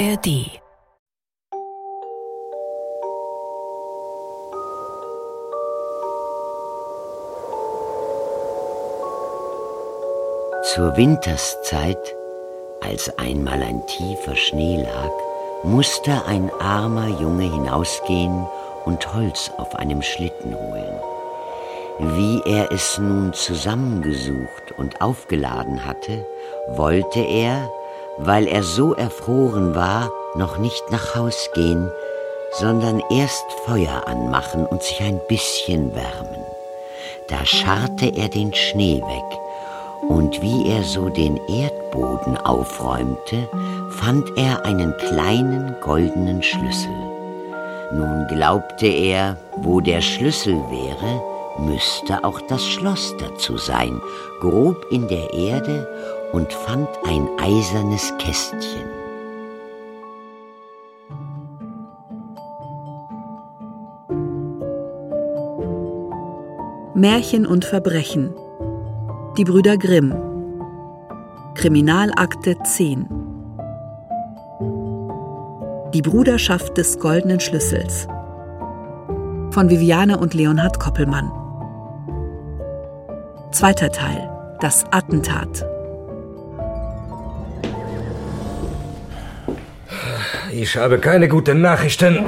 ARD Zur Winterszeit, als einmal ein tiefer Schnee lag, musste ein armer Junge hinausgehen und Holz auf einem Schlitten holen. Wie er es nun zusammengesucht und aufgeladen hatte, wollte er, weil er so erfroren war, noch nicht nach Haus gehen, sondern erst Feuer anmachen und sich ein bisschen wärmen. Da scharrte er den Schnee weg, und wie er so den Erdboden aufräumte, fand er einen kleinen goldenen Schlüssel. Nun glaubte er, wo der Schlüssel wäre, müsste auch das Schloss dazu sein, grob in der Erde und fand ein eisernes Kästchen. Märchen und Verbrechen. Die Brüder Grimm. Kriminalakte 10 Die Bruderschaft des goldenen Schlüssels. Von Viviane und Leonhard Koppelmann. Zweiter Teil. Das Attentat Ich habe keine guten Nachrichten,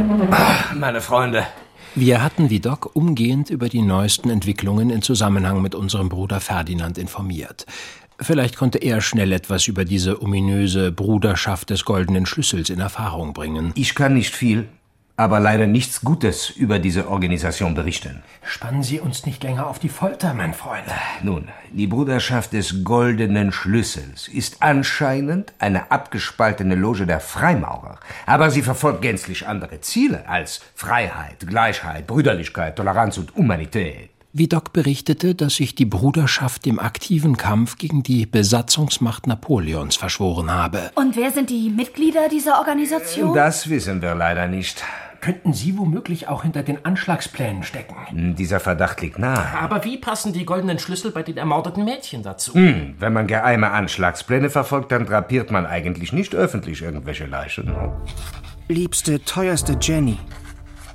meine Freunde. Wir hatten Vidocq umgehend über die neuesten Entwicklungen in Zusammenhang mit unserem Bruder Ferdinand informiert. Vielleicht konnte er schnell etwas über diese ominöse Bruderschaft des goldenen Schlüssels in Erfahrung bringen. Ich kann nicht viel, aber leider nichts Gutes über diese Organisation berichten. Spannen Sie uns nicht länger auf die Folter, mein Freund. Nun, die Bruderschaft des Goldenen Schlüssels ist anscheinend eine abgespaltene Loge der Freimaurer, aber sie verfolgt gänzlich andere Ziele als Freiheit, Gleichheit, Brüderlichkeit, Toleranz und Humanität. Vidocq berichtete, dass sich die Bruderschaft im aktiven Kampf gegen die Besatzungsmacht Napoleons verschworen habe. Und wer sind die Mitglieder dieser Organisation? Das wissen wir leider nicht. Könnten Sie womöglich auch hinter den Anschlagsplänen stecken? Dieser Verdacht liegt nahe. Aber wie passen die goldenen Schlüssel bei den ermordeten Mädchen dazu? Hm, wenn man geheime Anschlagspläne verfolgt, dann drapiert man eigentlich nicht öffentlich irgendwelche Leichen. Liebste, teuerste Jenny,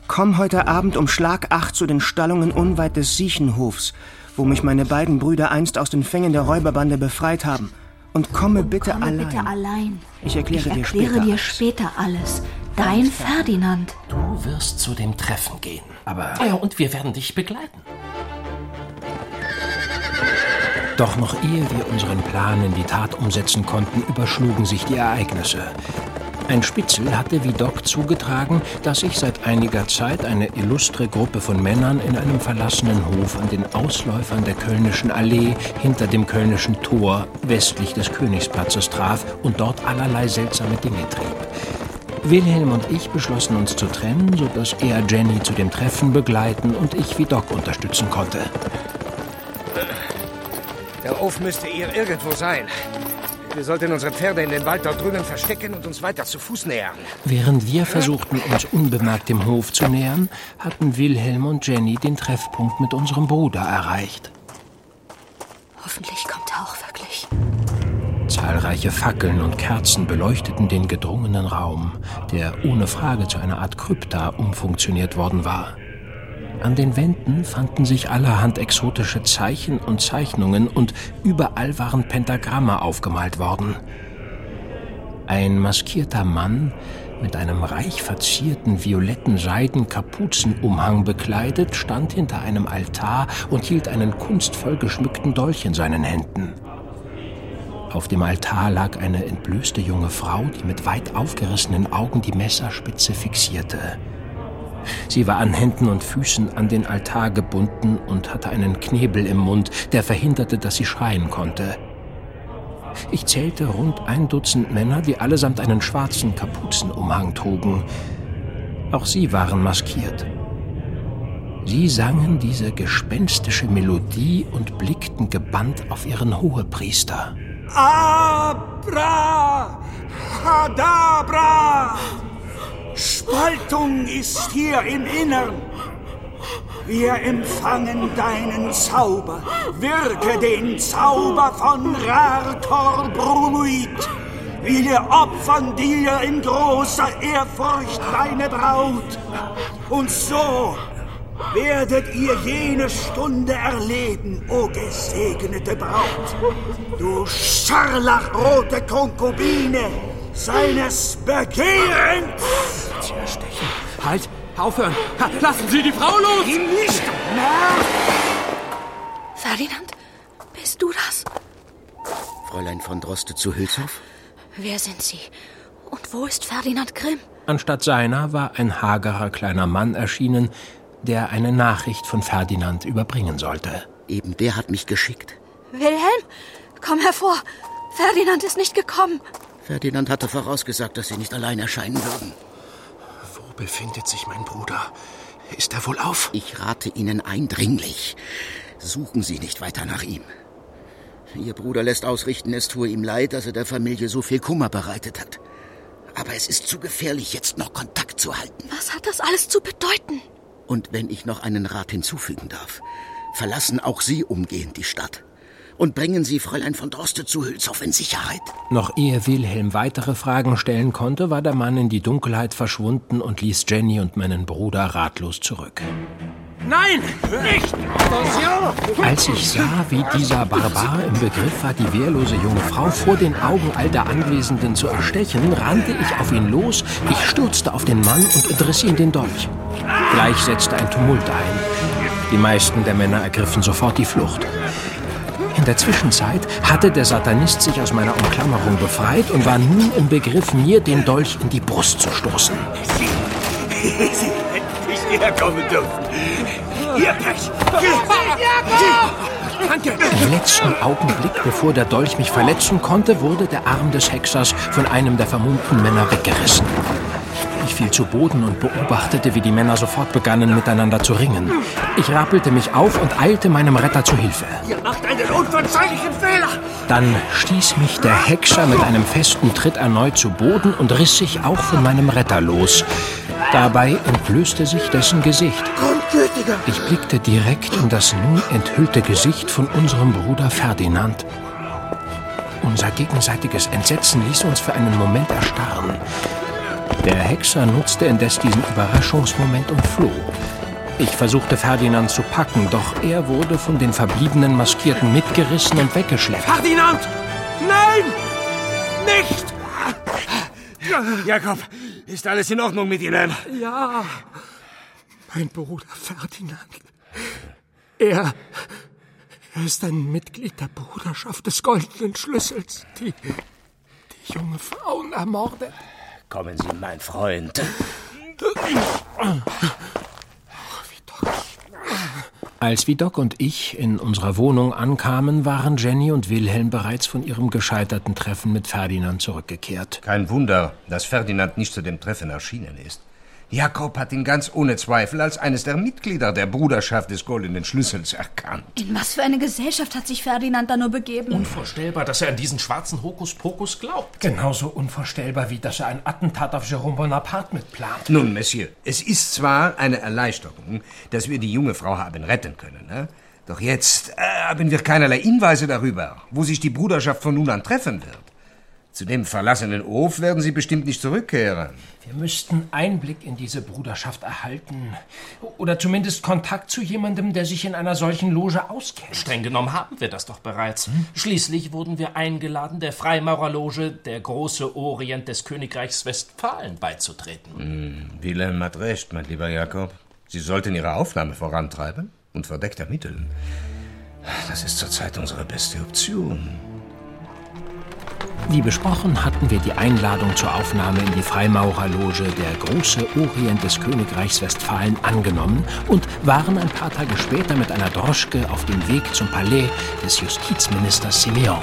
komm heute Abend um Schlag acht zu den Stallungen unweit des Siechenhofs, wo mich meine beiden Brüder einst aus den Fängen der Räuberbande befreit haben. Und komme bitte Komme allein. bitte allein. Ich erkläre Ich dir erkläre später dir alles. später alles. Dein Ferdinand. Du wirst zu dem Treffen gehen. Aber Ah Ja, und wir werden dich begleiten. Doch noch ehe wir unseren Plan in die Tat umsetzen konnten, überschlugen sich die Ereignisse. Ein Spitzel hatte Vidocq zugetragen, dass sich seit einiger Zeit eine illustre Gruppe von Männern in einem verlassenen Hof an den Ausläufern der Kölnischen Allee hinter dem Kölnischen Tor westlich des Königsplatzes traf und dort allerlei seltsame Dinge trieb. Wilhelm und ich beschlossen uns zu trennen, sodass er Jenny zu dem Treffen begleiten und ich Vidocq unterstützen konnte. Der Hof müsste hier irgendwo sein. Wir sollten unsere Pferde in den Wald dort drüben verstecken und uns weiter zu Fuß nähern. Während wir versuchten, uns unbemerkt dem Hof zu nähern, hatten Wilhelm und Jenny den Treffpunkt mit unserem Bruder erreicht. Hoffentlich kommt er auch wirklich. Zahlreiche Fackeln und Kerzen beleuchteten den gedrungenen Raum, der ohne Frage zu einer Art Krypta umfunktioniert worden war. An den Wänden fanden sich allerhand exotische Zeichen und Zeichnungen und überall waren Pentagramme aufgemalt worden. Ein maskierter Mann mit einem reich verzierten violetten Seidenkapuzenumhang bekleidet stand hinter einem Altar und hielt einen kunstvoll geschmückten Dolch in seinen Händen. Auf dem Altar lag eine entblößte junge Frau, die mit weit aufgerissenen Augen die Messerspitze fixierte. Sie war an Händen und Füßen an den Altar gebunden und hatte einen Knebel im Mund, der verhinderte, dass sie schreien konnte. Ich zählte rund ein Dutzend Männer, die allesamt einen schwarzen Kapuzenumhang trugen. Auch sie waren maskiert. Sie sangen diese gespenstische Melodie und blickten gebannt auf ihren Hohepriester. Abrahadabra! Spaltung ist hier im Innern. Wir empfangen deinen Zauber. Wirke den Zauber von Rartor Brunuit. Wir opfern dir in großer Ehrfurcht deine Braut. Und so werdet ihr jene Stunde erleben, o gesegnete Braut. Du scharlachrote Konkubine seines Begehrens. Sie erstechen. Halt, aufhören. Lassen Sie die Frau los! Ihm nicht nach! Ferdinand, bist du das? Fräulein von Droste zu Hülshoff? Wer sind Sie? Und wo ist Ferdinand Grimm? Anstatt seiner war ein hagerer kleiner Mann erschienen, der eine Nachricht von Ferdinand überbringen sollte. Eben der hat mich geschickt. Wilhelm, komm hervor. Ferdinand ist nicht gekommen. Ferdinand hatte vorausgesagt, dass Sie nicht allein erscheinen würden. Wo befindet sich mein Bruder? Ist er wohl auf? Ich rate Ihnen eindringlich. Suchen Sie nicht weiter nach ihm. Ihr Bruder lässt ausrichten, es tue ihm leid, dass er der Familie so viel Kummer bereitet hat. Aber es ist zu gefährlich, jetzt noch Kontakt zu halten. Was hat das alles zu bedeuten? Und wenn ich noch einen Rat hinzufügen darf, verlassen auch Sie umgehend die Stadt. Und bringen Sie Fräulein von Droste zu Hülshoff in Sicherheit. Noch ehe Wilhelm weitere Fragen stellen konnte, war der Mann in die Dunkelheit verschwunden und ließ Jenny und meinen Bruder ratlos zurück. Nein! Nicht! Als ich sah, wie dieser Barbar im Begriff war, die wehrlose junge Frau vor den Augen all der Anwesenden zu erstechen, rannte ich auf ihn los, ich stürzte auf den Mann und entriss ihm den Dolch. Gleich setzte ein Tumult ein. Die meisten der Männer ergriffen sofort die Flucht. In der Zwischenzeit hatte der Satanist sich aus meiner Umklammerung befreit und war nun im Begriff, mir den Dolch in die Brust zu stoßen. Sie hätten nicht hierher kommen dürfen. Ihr Pech! Danke! Im letzten Augenblick, bevor der Dolch mich verletzen konnte, wurde der Arm des Hexers von einem der vermummten Männer weggerissen. Ich fiel zu Boden und beobachtete, wie die Männer sofort begannen, miteinander zu ringen. Ich rappelte mich auf und eilte meinem Retter zu Hilfe. Ihr macht einen unverzeihlichen Fehler! Dann stieß mich der Hexer mit einem festen Tritt erneut zu Boden und riss sich auch von meinem Retter los. Dabei entblößte sich dessen Gesicht. Ich blickte direkt in das nun enthüllte Gesicht von unserem Bruder Ferdinand. Unser gegenseitiges Entsetzen ließ uns für einen Moment erstarren. Der Hexer nutzte indes diesen Überraschungsmoment und floh. Ich versuchte Ferdinand zu packen, doch er wurde von den verbliebenen Maskierten mitgerissen und weggeschleppt. Ferdinand! Nein! Nicht! Jakob, ist alles in Ordnung mit Ihnen? Ja, mein Bruder Ferdinand. Er, er ist ein Mitglied der Bruderschaft des Goldenen Schlüssels, die die junge Frauen ermordet. Kommen Sie, mein Freund. Als Vidocq und ich in unserer Wohnung ankamen, waren Jenny und Wilhelm bereits von ihrem gescheiterten Treffen mit Ferdinand zurückgekehrt. Kein Wunder, dass Ferdinand nicht zu dem Treffen erschienen ist. Jakob hat ihn ganz ohne Zweifel als eines der Mitglieder der Bruderschaft des Goldenen Schlüssels erkannt. In was für eine Gesellschaft hat sich Ferdinand da nur begeben? Unvorstellbar, dass er an diesen schwarzen Hokuspokus glaubt. Genauso unvorstellbar, wie dass er ein Attentat auf Jérôme Bonaparte mitplant. Nun, Monsieur, es ist zwar eine Erleichterung, dass wir die junge Frau haben retten können, ne? doch jetzt äh, haben wir keinerlei Hinweise darüber, wo sich die Bruderschaft von nun an treffen wird. Zu dem verlassenen Hof werden sie bestimmt nicht zurückkehren. Wir müssten Einblick in diese Bruderschaft erhalten. Oder zumindest Kontakt zu jemandem, der sich in einer solchen Loge auskennt. Streng genommen haben wir das doch bereits. Schließlich wurden wir eingeladen, der Freimaurerloge der große Orient des Königreichs Westfalen beizutreten. Wilhelm hat recht, mein lieber Jakob. Sie sollten Ihre Aufnahme vorantreiben und verdeckt ermitteln. Das ist zurzeit unsere beste Option. Wie besprochen hatten wir die Einladung zur Aufnahme in die Freimaurerloge der große Orient des Königreichs Westfalen angenommen und waren ein paar Tage später mit einer Droschke auf dem Weg zum Palais des Justizministers Simeon.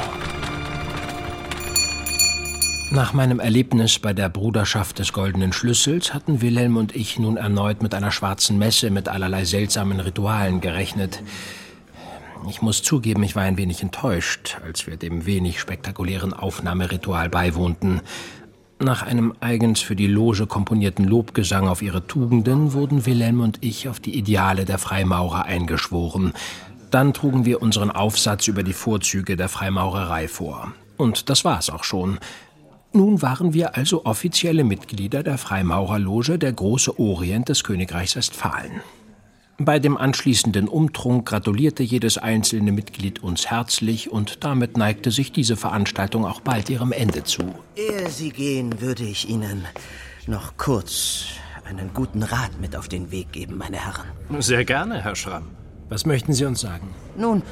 Nach meinem Erlebnis bei der Bruderschaft des Goldenen Schlüssels hatten Wilhelm und ich nun erneut mit einer schwarzen Messe mit allerlei seltsamen Ritualen gerechnet. Ich muss zugeben, ich war ein wenig enttäuscht, als wir dem wenig spektakulären Aufnahmeritual beiwohnten. Nach einem eigens für die Loge komponierten Lobgesang auf ihre Tugenden wurden Wilhelm und ich auf die Ideale der Freimaurer eingeschworen. Dann trugen wir unseren Aufsatz über die Vorzüge der Freimaurerei vor. Und das war es auch schon. Nun waren wir also offizielle Mitglieder der Freimaurerloge der Große Orient des Königreichs Westfalen. Bei dem anschließenden Umtrunk gratulierte jedes einzelne Mitglied uns herzlich und damit neigte sich diese Veranstaltung auch bald ihrem Ende zu. Ehe Sie gehen, würde ich Ihnen noch kurz einen guten Rat mit auf den Weg geben, meine Herren. Sehr gerne, Herr Schramm. Was möchten Sie uns sagen? Nun,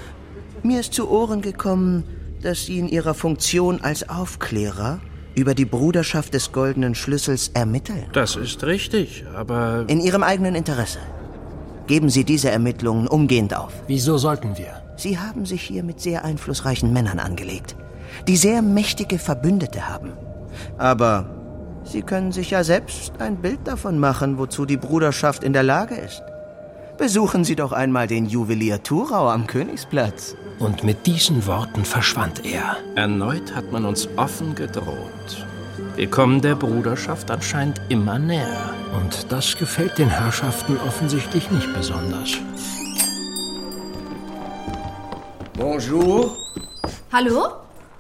mir ist zu Ohren gekommen, dass Sie in Ihrer Funktion als Aufklärer über die Bruderschaft des Goldenen Schlüssels ermitteln. Das ist richtig, aber. In Ihrem eigenen Interesse. Geben Sie diese Ermittlungen umgehend auf. Wieso sollten wir? Sie haben sich hier mit sehr einflussreichen Männern angelegt, die sehr mächtige Verbündete haben. Aber Sie können sich ja selbst ein Bild davon machen, wozu die Bruderschaft in der Lage ist. Besuchen Sie doch einmal den Juwelier Thurau am Königsplatz. Und mit diesen Worten verschwand er. Erneut hat man uns offen gedroht. Wir kommen der Bruderschaft anscheinend immer näher. Und das gefällt den Herrschaften offensichtlich nicht besonders. Bonjour. Hallo?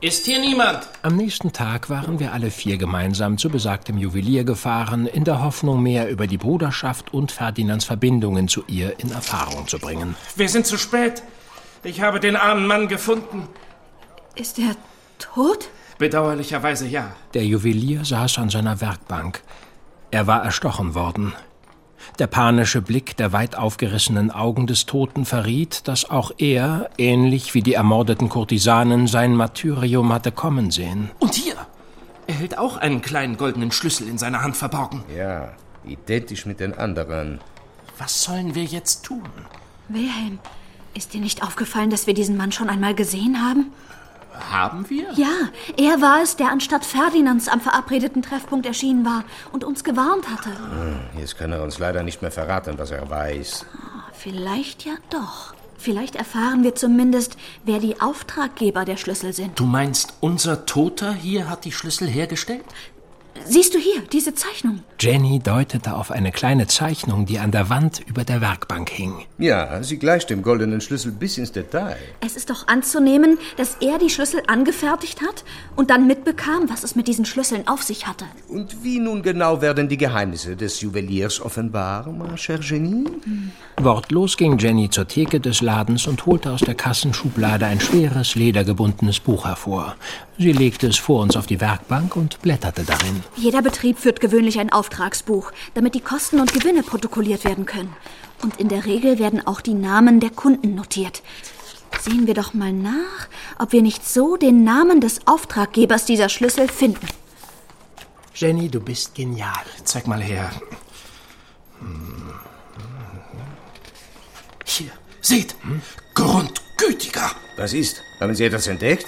Ist hier niemand? Am nächsten Tag waren wir alle vier gemeinsam zu besagtem Juwelier gefahren, in der Hoffnung, mehr über die Bruderschaft und Ferdinands Verbindungen zu ihr in Erfahrung zu bringen. Wir sind zu spät. Ich habe den armen Mann gefunden. Ist er tot? Bedauerlicherweise ja. Der Juwelier saß an seiner Werkbank. Er war erstochen worden. Der panische Blick der weit aufgerissenen Augen des Toten verriet, dass auch er, ähnlich wie die ermordeten Kurtisanen, sein Martyrium hatte kommen sehen. Und hier! Er hält auch einen kleinen goldenen Schlüssel in seiner Hand verborgen. Ja, identisch mit den anderen. Was sollen wir jetzt tun? Wilhelm, ist dir nicht aufgefallen, dass wir diesen Mann schon einmal gesehen haben? Haben wir? Ja, er war es, der anstatt Ferdinands am verabredeten Treffpunkt erschienen war und uns gewarnt hatte. Hm, jetzt kann er uns leider nicht mehr verraten, was er weiß. Vielleicht ja doch. Vielleicht erfahren wir zumindest, wer die Auftraggeber der Schlüssel sind. Du meinst, unser Toter hier hat die Schlüssel hergestellt? Siehst du hier, diese Zeichnung? Jenny deutete auf eine kleine Zeichnung, die an der Wand über der Werkbank hing. Ja, sie gleicht dem goldenen Schlüssel bis ins Detail. Es ist doch anzunehmen, dass er die Schlüssel angefertigt hat und dann mitbekam, was es mit diesen Schlüsseln auf sich hatte. Und wie nun genau werden die Geheimnisse des Juweliers offenbar, ma chère Genie? Hm. Wortlos ging Jenny zur Theke des Ladens und holte aus der Kassenschublade ein schweres, ledergebundenes Buch hervor. Sie legte es vor uns auf die Werkbank und blätterte darin. Jeder Betrieb führt gewöhnlich ein Auftragsbuch, damit die Kosten und Gewinne protokolliert werden können. Und in der Regel werden auch die Namen der Kunden notiert. Sehen wir doch mal nach, ob wir nicht so den Namen des Auftraggebers dieser Schlüssel finden. Jenny, du bist genial. Zeig mal her. Hier, seht, Grundgütiger. Was ist? Haben Sie etwas entdeckt?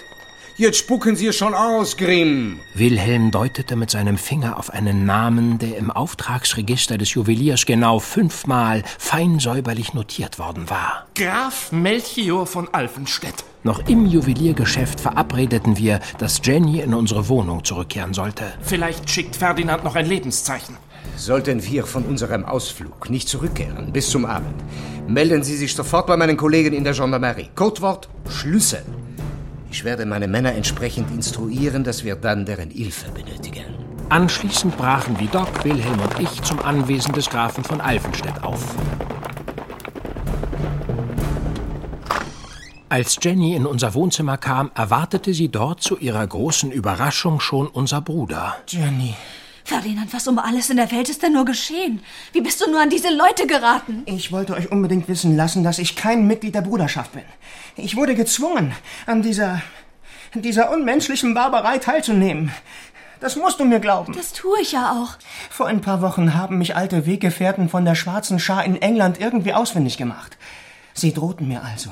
Jetzt spucken Sie es schon aus, Grimm. Wilhelm deutete mit seinem Finger auf einen Namen, der im Auftragsregister des Juweliers genau fünfmal fein säuberlich notiert worden war. Graf Melchior von Alfenstedt. Noch im Juweliergeschäft verabredeten wir, dass Jenny in unsere Wohnung zurückkehren sollte. Vielleicht schickt Ferdinand noch ein Lebenszeichen. Sollten wir von unserem Ausflug nicht zurückkehren bis zum Abend, melden Sie sich sofort bei meinen Kollegen in der Gendarmerie. Codewort Schlüssel. Ich werde meine Männer entsprechend instruieren, dass wir dann deren Hilfe benötigen. Anschließend brachen wie Doc, Wilhelm und ich zum Anwesen des Grafen von Alfenstedt auf. Als Jenny in unser Wohnzimmer kam, erwartete sie dort zu ihrer großen Überraschung schon unser Bruder. Jenny. Ferdinand, was um alles in der Welt ist denn nur geschehen? Wie bist du nur an diese Leute geraten? Ich wollte euch unbedingt wissen lassen, dass ich kein Mitglied der Bruderschaft bin. Ich wurde gezwungen, an dieser, dieser unmenschlichen Barbarei teilzunehmen. Das musst du mir glauben. Das tue ich ja auch. Vor ein paar Wochen haben mich alte Weggefährten von der Schwarzen Schar in England irgendwie ausfindig gemacht. Sie drohten mir also.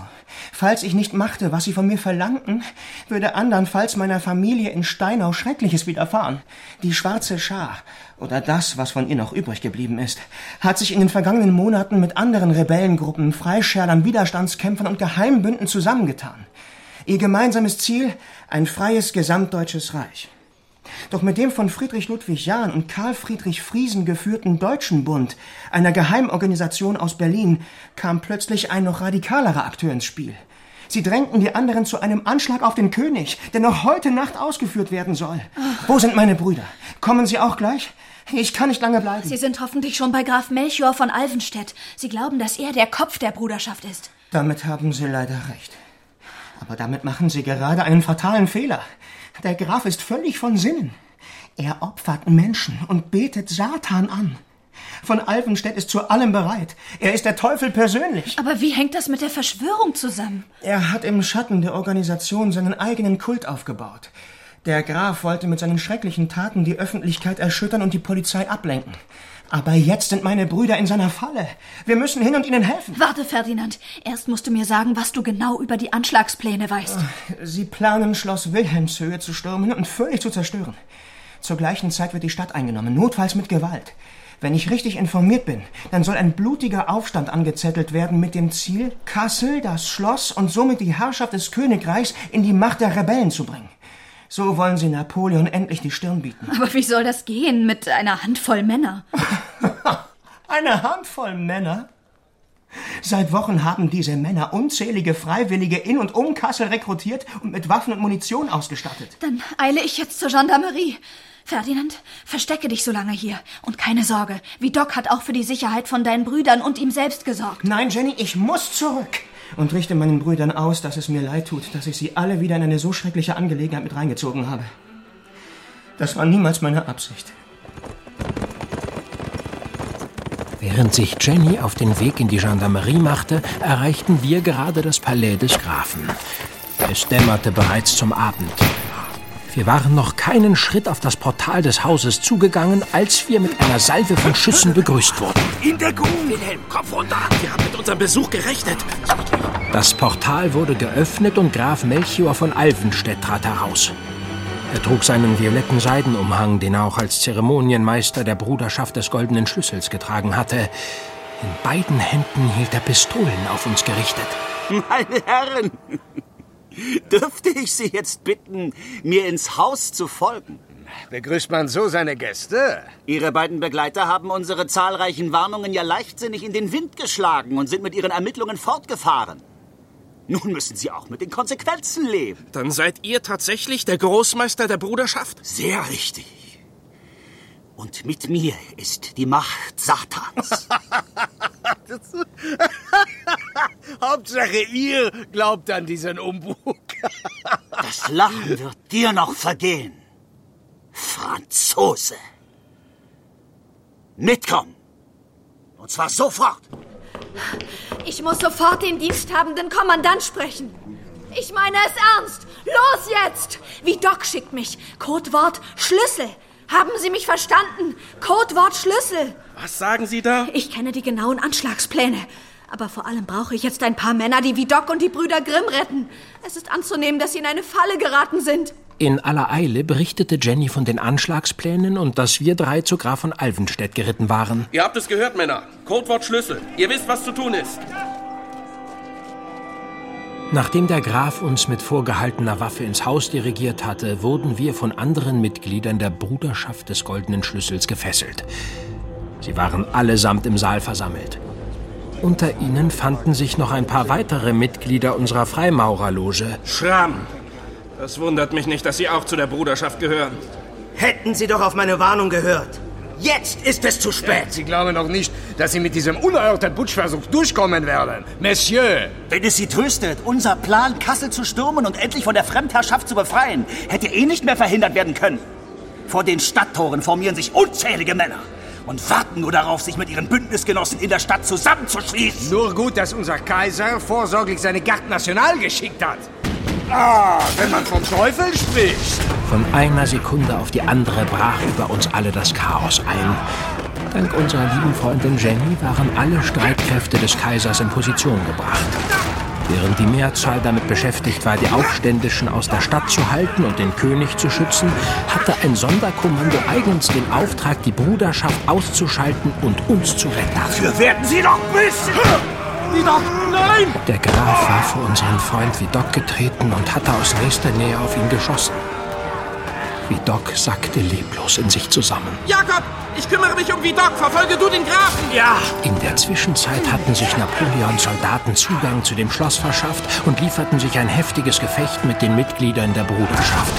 Falls ich nicht machte, was sie von mir verlangten, würde andernfalls meiner Familie in Steinau Schreckliches widerfahren. Die schwarze Schar, oder das, was von ihr noch übrig geblieben ist, hat sich in den vergangenen Monaten mit anderen Rebellengruppen, Freischärlern, Widerstandskämpfern und Geheimbünden zusammengetan. Ihr gemeinsames Ziel, ein freies gesamtdeutsches Reich. Doch mit dem von Friedrich Ludwig Jahn und Karl Friedrich Friesen geführten Deutschen Bund, einer Geheimorganisation aus Berlin, kam plötzlich ein noch radikalerer Akteur ins Spiel. Sie drängten die anderen zu einem Anschlag auf den König, der noch heute Nacht ausgeführt werden soll. Wo sind meine Brüder? Kommen Sie auch gleich? Ich kann nicht lange bleiben. Sie sind hoffentlich schon bei Graf Melchior von Alvenstedt. Sie glauben, dass er der Kopf der Bruderschaft ist. Damit haben Sie leider recht. Aber damit machen Sie gerade einen fatalen Fehler. Der Graf ist völlig von Sinnen. Er opfert Menschen und betet Satan an. Von Alvenstedt ist zu allem bereit. Er ist der Teufel persönlich. Aber wie hängt das mit der Verschwörung zusammen? Er hat im Schatten der Organisation seinen eigenen Kult aufgebaut. Der Graf wollte mit seinen schrecklichen Taten die Öffentlichkeit erschüttern und die Polizei ablenken. Aber jetzt sind meine Brüder in seiner Falle. Wir müssen hin und ihnen helfen. Warte, Ferdinand. Erst musst du mir sagen, was du genau über die Anschlagspläne weißt. Sie planen, Schloss Wilhelmshöhe zu stürmen und völlig zu zerstören. Zur gleichen Zeit wird die Stadt eingenommen, notfalls mit Gewalt. Wenn ich richtig informiert bin, dann soll ein blutiger Aufstand angezettelt werden mit dem Ziel, Kassel, das Schloss und somit die Herrschaft des Königreichs in die Macht der Rebellen zu bringen. So wollen sie Napoleon endlich die Stirn bieten. Aber wie soll das gehen mit einer Handvoll Männer? Eine Handvoll Männer? Seit Wochen haben diese Männer unzählige Freiwillige in und um Kassel rekrutiert und mit Waffen und Munition ausgestattet. Dann eile ich jetzt zur Gendarmerie. Ferdinand, verstecke dich so lange hier. Und keine Sorge, Vidocq hat auch für die Sicherheit von deinen Brüdern und ihm selbst gesorgt. Nein, Jenny, ich muss zurück. Und richte meinen Brüdern aus, dass es mir leid tut, dass ich sie alle wieder in eine so schreckliche Angelegenheit mit reingezogen habe. Das war niemals meine Absicht. Während sich Jenny auf den Weg in die Gendarmerie machte, erreichten wir gerade das Palais des Grafen. Es dämmerte bereits zum Abend. Wir waren noch keinen Schritt auf das Portal des Hauses zugegangen, als wir mit einer Salve von Schüssen begrüßt wurden. In der Kuh! Wilhelm, Kopf runter! Wir haben mit unserem Besuch gerechnet. Das Portal wurde geöffnet und Graf Melchior von Alvenstedt trat heraus. Er trug seinen violetten Seidenumhang, den er auch als Zeremonienmeister der Bruderschaft des Goldenen Schlüssels getragen hatte. In beiden Händen hielt er Pistolen auf uns gerichtet. Meine Herren, Dürfte ich Sie jetzt bitten, mir ins Haus zu folgen? Begrüßt man so seine Gäste? Ihre beiden Begleiter haben unsere zahlreichen Warnungen ja leichtsinnig in den Wind geschlagen und sind mit ihren Ermittlungen fortgefahren. Nun müssen Sie auch mit den Konsequenzen leben. Dann seid ihr tatsächlich der Großmeister der Bruderschaft? Sehr richtig. Und mit mir ist die Macht Satans. Hauptsache, ihr glaubt an diesen Umbug. das Lachen wird dir noch vergehen. Franzose. Mitkommen. Und zwar sofort. Ich muss sofort den diensthabenden Kommandant sprechen. Ich meine es ernst. Los jetzt! Wie Doc schickt mich. Codewort Schlüssel. Haben Sie mich verstanden? Codewort Schlüssel. Was sagen Sie da? Ich kenne die genauen Anschlagspläne. Aber vor allem brauche ich jetzt ein paar Männer, die wie Doc und die Brüder Grimm retten. Es ist anzunehmen, dass sie in eine Falle geraten sind. In aller Eile berichtete Jenny von den Anschlagsplänen und dass wir drei zu Graf von Alvenstedt geritten waren. Ihr habt es gehört, Männer. Codewort Schlüssel. Ihr wisst, was zu tun ist. Nachdem der Graf uns mit vorgehaltener Waffe ins Haus dirigiert hatte, wurden wir von anderen Mitgliedern der Bruderschaft des Goldenen Schlüssels gefesselt. Sie waren allesamt im Saal versammelt. Unter ihnen fanden sich noch ein paar weitere Mitglieder unserer Freimaurerloge. Schramm! Das wundert mich nicht, dass Sie auch zu der Bruderschaft gehören. Hätten Sie doch auf meine Warnung gehört. Jetzt ist es zu spät. Sie glauben doch nicht, dass Sie mit diesem unerhörten Putschversuch durchkommen werden. Monsieur! Wenn es Sie tröstet, unser Plan, Kassel zu stürmen und endlich von der Fremdherrschaft zu befreien, hätte eh nicht mehr verhindert werden können. Vor den Stadttoren formieren sich unzählige Männer und warten nur darauf, sich mit ihren Bündnisgenossen in der Stadt zusammenzuschließen. Nur gut, dass unser Kaiser vorsorglich seine Garde National geschickt hat. Ah, wenn man vom Teufel spricht. Von einer Sekunde auf die andere brach über uns alle das Chaos ein. Dank unserer lieben Freundin Jenny waren alle Streitkräfte des Kaisers in Position gebracht. Während die Mehrzahl damit beschäftigt war, die Aufständischen aus der Stadt zu halten und den König zu schützen, hatte ein Sonderkommando eigens den Auftrag, die Bruderschaft auszuschalten und uns zu retten. Dafür werden Sie doch müssen! Vidocq, nein! Der Graf war vor unseren Freund Vidocq getreten und hatte aus nächster Nähe auf ihn geschossen. Vidocq sackte leblos in sich zusammen. Jakob, ich kümmere mich um Vidocq. Verfolge du den Grafen. Ja. In der Zwischenzeit hatten sich Napoleons Soldaten Zugang zu dem Schloss verschafft und lieferten sich ein heftiges Gefecht mit den Mitgliedern der Bruderschaft.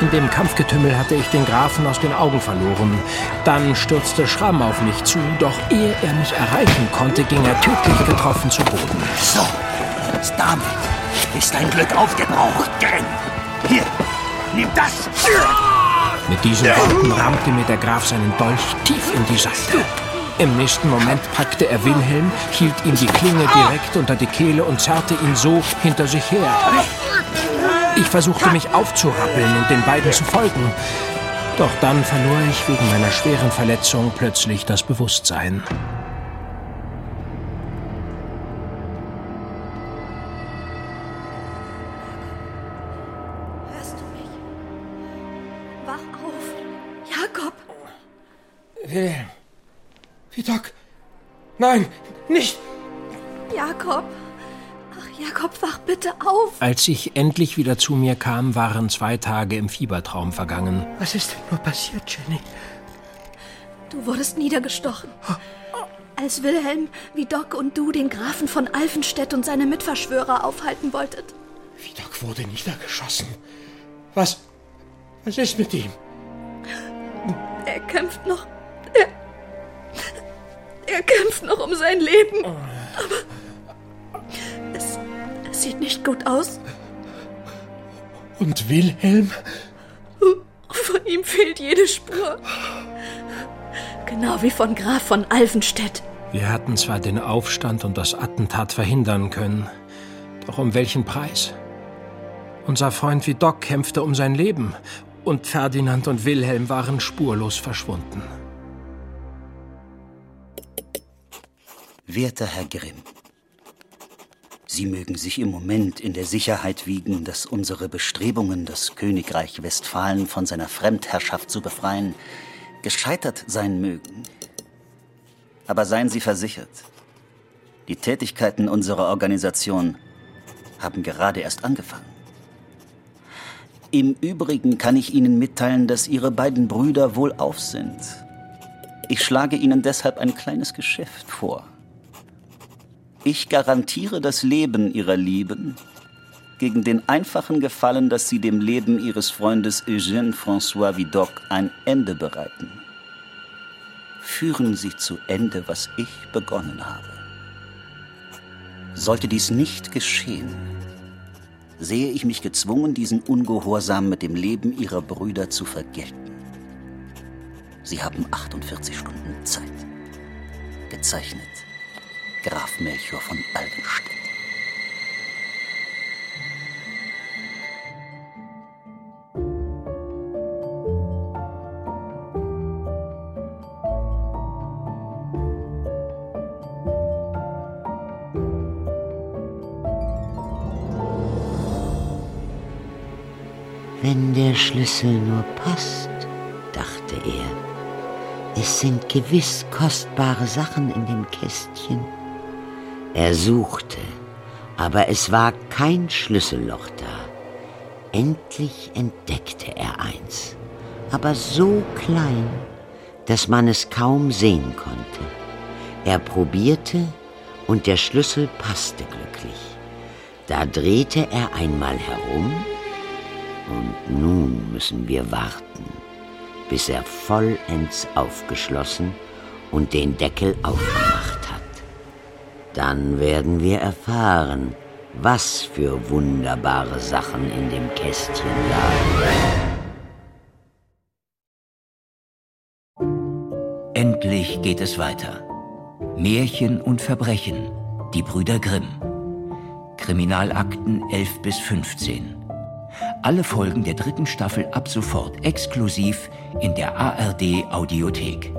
In dem Kampfgetümmel hatte ich den Grafen aus den Augen verloren. Dann stürzte Schramm auf mich zu, doch ehe er mich erreichen konnte, ging er tödlich getroffen zu Boden. So, damit ist dein Glück aufgebraucht, Grin. Hier, nimm das. Mit diesen Worten rammte mir der Graf seinen Dolch tief in die Seite. Im nächsten Moment packte er Wilhelm, hielt ihm die Klinge direkt unter die Kehle und zerrte ihn so hinter sich her. Ich versuchte mich aufzurappeln und den beiden zu folgen. Doch dann verlor ich wegen meiner schweren Verletzung plötzlich das Bewusstsein. Wilhelm. Vidocq. Nein, nicht. Jakob! Ach, Jakob, wach bitte auf! Als ich endlich wieder zu mir kam, waren zwei Tage im Fiebertraum vergangen. Was ist denn nur passiert, Jenny? Du wurdest niedergestochen. Als Wilhelm, Vidocq und du den Grafen von Alfenstedt und seine Mitverschwörer aufhalten wolltet. Vidocq wurde niedergeschossen. Was. Was ist mit ihm? Er kämpft noch. Er. Kämpft noch um sein Leben. Aber. Es, es sieht nicht gut aus. Und Wilhelm? Von ihm fehlt jede Spur. Genau wie von Graf von Alfenstedt. Wir hatten zwar den Aufstand und das Attentat verhindern können, doch um welchen Preis? Unser Freund Vidocq kämpfte um sein Leben und Ferdinand und Wilhelm waren spurlos verschwunden. Werter Herr Grimm, Sie mögen sich im Moment in der Sicherheit wiegen, dass unsere Bestrebungen, das Königreich Westfalen von seiner Fremdherrschaft zu befreien, gescheitert sein mögen. Aber seien Sie versichert, die Tätigkeiten unserer Organisation haben gerade erst angefangen. Im Übrigen kann ich Ihnen mitteilen, dass Ihre beiden Brüder wohlauf sind. Ich schlage Ihnen deshalb ein kleines Geschäft vor. Ich garantiere das Leben Ihrer Lieben gegen den einfachen Gefallen, dass Sie dem Leben Ihres Freundes Eugène François Vidocq ein Ende bereiten. Führen Sie zu Ende, was ich begonnen habe. Sollte dies nicht geschehen, sehe ich mich gezwungen, diesen Ungehorsam mit dem Leben Ihrer Brüder zu vergelten. Sie haben 48 Stunden Zeit. Gezeichnet Graf Melchior von Alvenstedt. Wenn der Schlüssel nur passt, dachte er. Es sind gewiss kostbare Sachen in dem Kästchen. Er suchte, aber es war kein Schlüsselloch da. Endlich entdeckte er eins, aber so klein, dass man es kaum sehen konnte. Er probierte und der Schlüssel passte glücklich. Da drehte er einmal herum und nun müssen wir warten, bis er vollends aufgeschlossen und den Deckel aufgemacht. Dann werden wir erfahren, was für wunderbare Sachen in dem Kästchen lagen. Endlich geht es weiter. Märchen und Verbrechen. Die Brüder Grimm. Kriminalakten 11 bis 15. Alle Folgen der dritten Staffel ab sofort exklusiv in der ARD Audiothek.